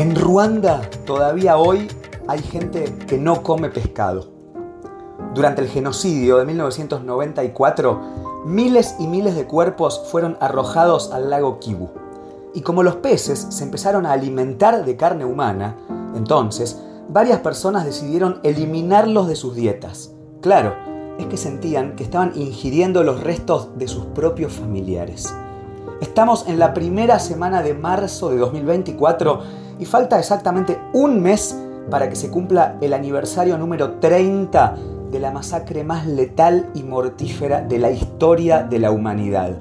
En Ruanda todavía hoy hay gente que no come pescado. Durante el genocidio de 1994, miles y miles de cuerpos fueron arrojados al lago Kivu. Y como los peces se empezaron a alimentar de carne humana, entonces varias personas decidieron eliminarlos de sus dietas. Claro, es que sentían que estaban ingiriendo los restos de sus propios familiares. Estamos en la primera semana de marzo de 2024 y falta exactamente un mes para que se cumpla el aniversario número 30 de la masacre más letal y mortífera de la historia de la humanidad.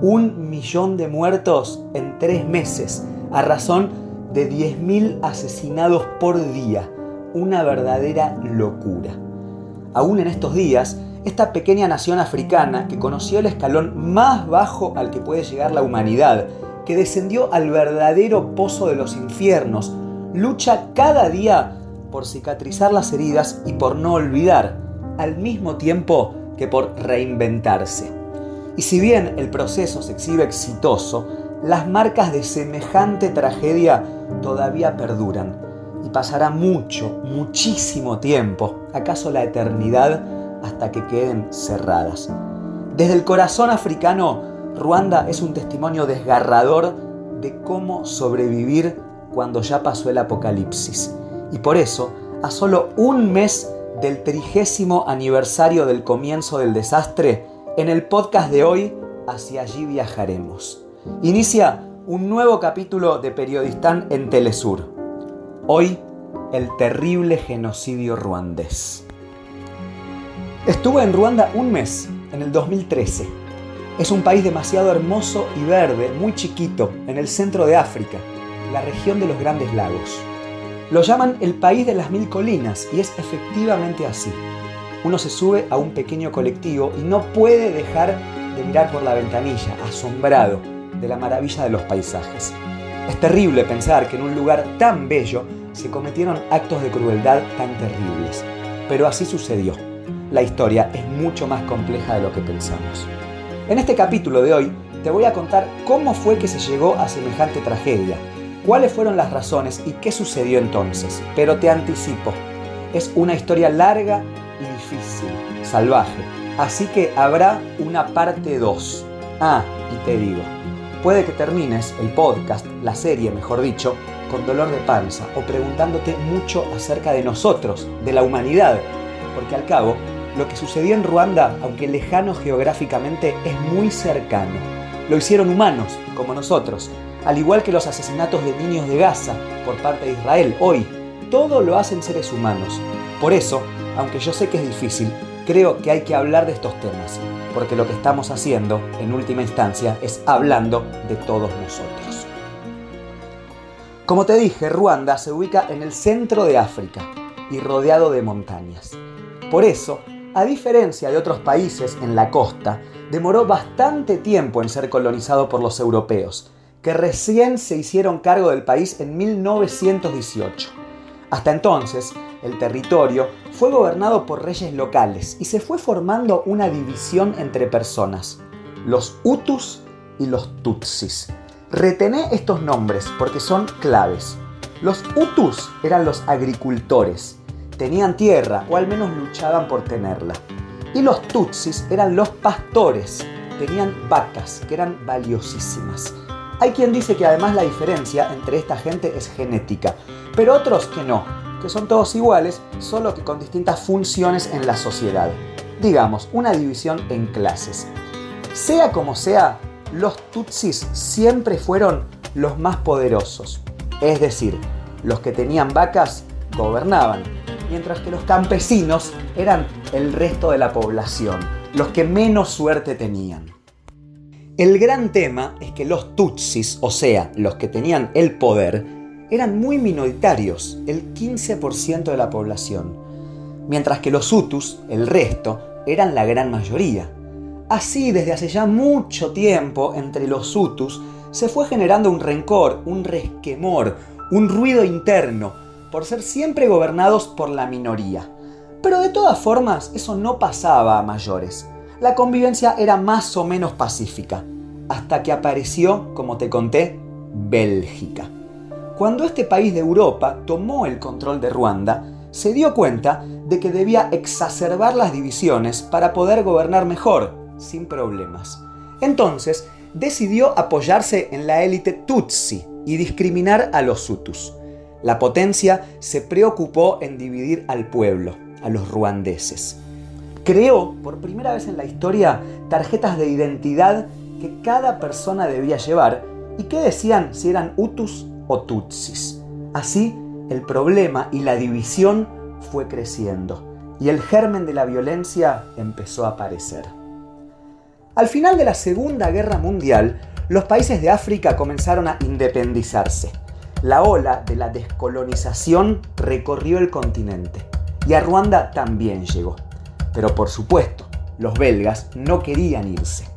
Un millón de muertos en tres meses, a razón de 10.000 asesinados por día. Una verdadera locura. Aún en estos días, esta pequeña nación africana que conoció el escalón más bajo al que puede llegar la humanidad, que descendió al verdadero pozo de los infiernos, lucha cada día por cicatrizar las heridas y por no olvidar, al mismo tiempo que por reinventarse. Y si bien el proceso se exhibe exitoso, las marcas de semejante tragedia todavía perduran y pasará mucho, muchísimo tiempo, acaso la eternidad, hasta que queden cerradas. Desde el corazón africano Ruanda es un testimonio desgarrador de cómo sobrevivir cuando ya pasó el apocalipsis. Y por eso, a solo un mes del trigésimo aniversario del comienzo del desastre, en el podcast de hoy, hacia allí viajaremos. Inicia un nuevo capítulo de Periodistán en Telesur. Hoy, el terrible genocidio ruandés. Estuve en Ruanda un mes, en el 2013 es un país demasiado hermoso y verde, muy chiquito, en el centro de África, la región de los Grandes Lagos. Lo llaman el país de las mil colinas y es efectivamente así. Uno se sube a un pequeño colectivo y no puede dejar de mirar por la ventanilla, asombrado de la maravilla de los paisajes. Es terrible pensar que en un lugar tan bello se cometieron actos de crueldad tan terribles. Pero así sucedió. La historia es mucho más compleja de lo que pensamos. En este capítulo de hoy te voy a contar cómo fue que se llegó a semejante tragedia, cuáles fueron las razones y qué sucedió entonces. Pero te anticipo, es una historia larga y difícil, salvaje, así que habrá una parte 2. Ah, y te digo, puede que termines el podcast, la serie mejor dicho, con dolor de panza o preguntándote mucho acerca de nosotros, de la humanidad, porque al cabo lo que sucedió en Ruanda, aunque lejano geográficamente, es muy cercano. Lo hicieron humanos, como nosotros, al igual que los asesinatos de niños de Gaza por parte de Israel hoy. Todo lo hacen seres humanos. Por eso, aunque yo sé que es difícil, creo que hay que hablar de estos temas, porque lo que estamos haciendo, en última instancia, es hablando de todos nosotros. Como te dije, Ruanda se ubica en el centro de África y rodeado de montañas. Por eso, a diferencia de otros países en la costa, demoró bastante tiempo en ser colonizado por los europeos, que recién se hicieron cargo del país en 1918. Hasta entonces, el territorio fue gobernado por reyes locales y se fue formando una división entre personas, los Hutus y los Tutsis. Retené estos nombres porque son claves. Los Hutus eran los agricultores tenían tierra o al menos luchaban por tenerla. Y los Tutsis eran los pastores, tenían vacas que eran valiosísimas. Hay quien dice que además la diferencia entre esta gente es genética, pero otros que no, que son todos iguales, solo que con distintas funciones en la sociedad. Digamos, una división en clases. Sea como sea, los Tutsis siempre fueron los más poderosos. Es decir, los que tenían vacas gobernaban, mientras que los campesinos eran el resto de la población, los que menos suerte tenían. El gran tema es que los Tutsis, o sea, los que tenían el poder, eran muy minoritarios, el 15% de la población, mientras que los Hutus, el resto, eran la gran mayoría. Así, desde hace ya mucho tiempo, entre los Hutus se fue generando un rencor, un resquemor, un ruido interno, por ser siempre gobernados por la minoría. Pero de todas formas, eso no pasaba a mayores. La convivencia era más o menos pacífica, hasta que apareció, como te conté, Bélgica. Cuando este país de Europa tomó el control de Ruanda, se dio cuenta de que debía exacerbar las divisiones para poder gobernar mejor, sin problemas. Entonces, decidió apoyarse en la élite Tutsi y discriminar a los Hutus. La potencia se preocupó en dividir al pueblo, a los ruandeses. Creó, por primera vez en la historia, tarjetas de identidad que cada persona debía llevar y que decían si eran Hutus o Tutsis. Así, el problema y la división fue creciendo y el germen de la violencia empezó a aparecer. Al final de la Segunda Guerra Mundial, los países de África comenzaron a independizarse. La ola de la descolonización recorrió el continente y a Ruanda también llegó. Pero por supuesto, los belgas no querían irse.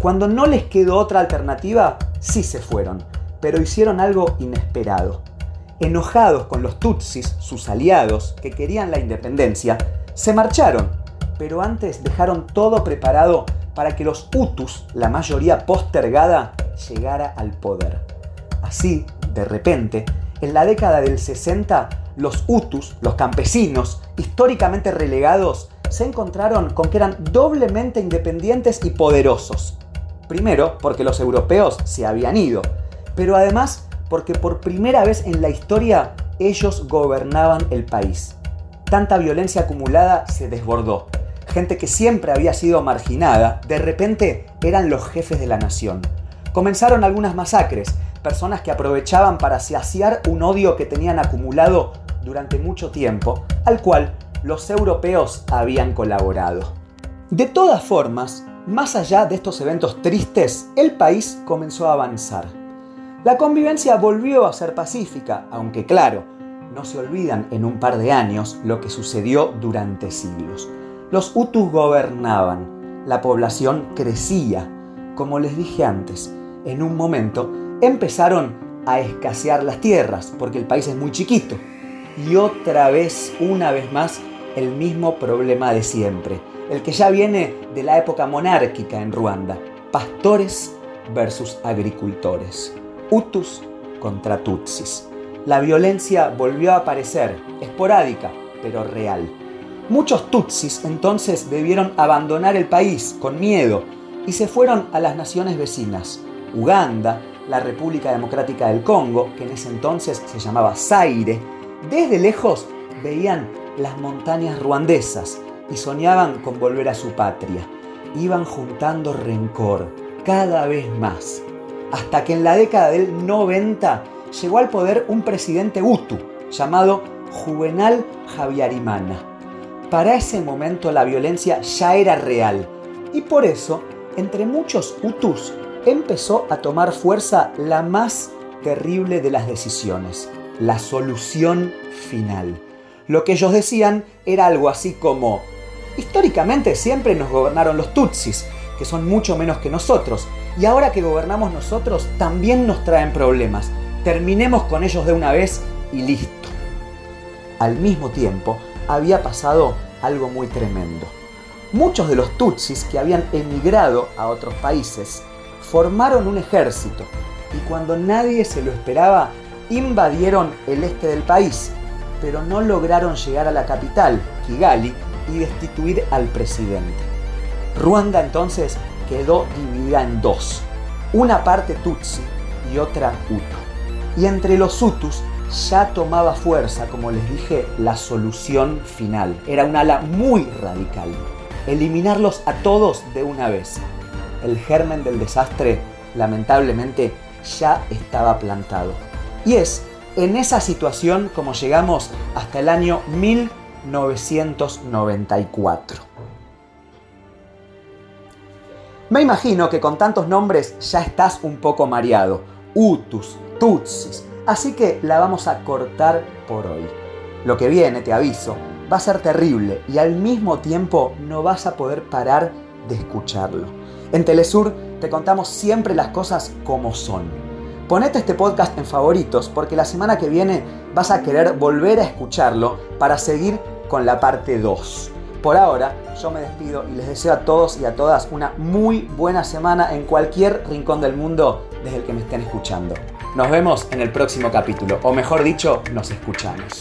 Cuando no les quedó otra alternativa, sí se fueron, pero hicieron algo inesperado. Enojados con los Tutsis, sus aliados, que querían la independencia, se marcharon, pero antes dejaron todo preparado para que los Hutus, la mayoría postergada, llegara al poder. Así, de repente, en la década del 60, los Hutus, los campesinos, históricamente relegados, se encontraron con que eran doblemente independientes y poderosos. Primero, porque los europeos se habían ido, pero además porque por primera vez en la historia ellos gobernaban el país. Tanta violencia acumulada se desbordó gente que siempre había sido marginada, de repente eran los jefes de la nación. Comenzaron algunas masacres, personas que aprovechaban para saciar un odio que tenían acumulado durante mucho tiempo, al cual los europeos habían colaborado. De todas formas, más allá de estos eventos tristes, el país comenzó a avanzar. La convivencia volvió a ser pacífica, aunque claro, no se olvidan en un par de años lo que sucedió durante siglos. Los Hutus gobernaban, la población crecía. Como les dije antes, en un momento empezaron a escasear las tierras, porque el país es muy chiquito. Y otra vez, una vez más, el mismo problema de siempre, el que ya viene de la época monárquica en Ruanda. Pastores versus agricultores. Hutus contra Tutsis. La violencia volvió a aparecer, esporádica, pero real. Muchos Tutsis entonces debieron abandonar el país con miedo y se fueron a las naciones vecinas, Uganda, la República Democrática del Congo, que en ese entonces se llamaba Zaire. Desde lejos veían las montañas ruandesas y soñaban con volver a su patria. Iban juntando rencor cada vez más, hasta que en la década del 90 llegó al poder un presidente Hutu llamado Juvenal Javiarimana para ese momento la violencia ya era real y por eso, entre muchos Hutus, empezó a tomar fuerza la más terrible de las decisiones, la solución final. Lo que ellos decían era algo así como, históricamente siempre nos gobernaron los Tutsis, que son mucho menos que nosotros, y ahora que gobernamos nosotros también nos traen problemas. Terminemos con ellos de una vez y listo. Al mismo tiempo, había pasado algo muy tremendo. Muchos de los Tutsis que habían emigrado a otros países formaron un ejército y cuando nadie se lo esperaba invadieron el este del país, pero no lograron llegar a la capital, Kigali, y destituir al presidente. Ruanda entonces quedó dividida en dos, una parte Tutsi y otra Hutu. Y entre los Hutus ya tomaba fuerza, como les dije, la solución final. Era un ala muy radical. Eliminarlos a todos de una vez. El germen del desastre, lamentablemente, ya estaba plantado. Y es en esa situación como llegamos hasta el año 1994. Me imagino que con tantos nombres ya estás un poco mareado. Utus, Tutsis, Así que la vamos a cortar por hoy. Lo que viene, te aviso, va a ser terrible y al mismo tiempo no vas a poder parar de escucharlo. En Telesur te contamos siempre las cosas como son. Ponete este podcast en favoritos porque la semana que viene vas a querer volver a escucharlo para seguir con la parte 2. Por ahora, yo me despido y les deseo a todos y a todas una muy buena semana en cualquier rincón del mundo desde el que me estén escuchando. Nos vemos en el próximo capítulo, o mejor dicho, nos escuchamos.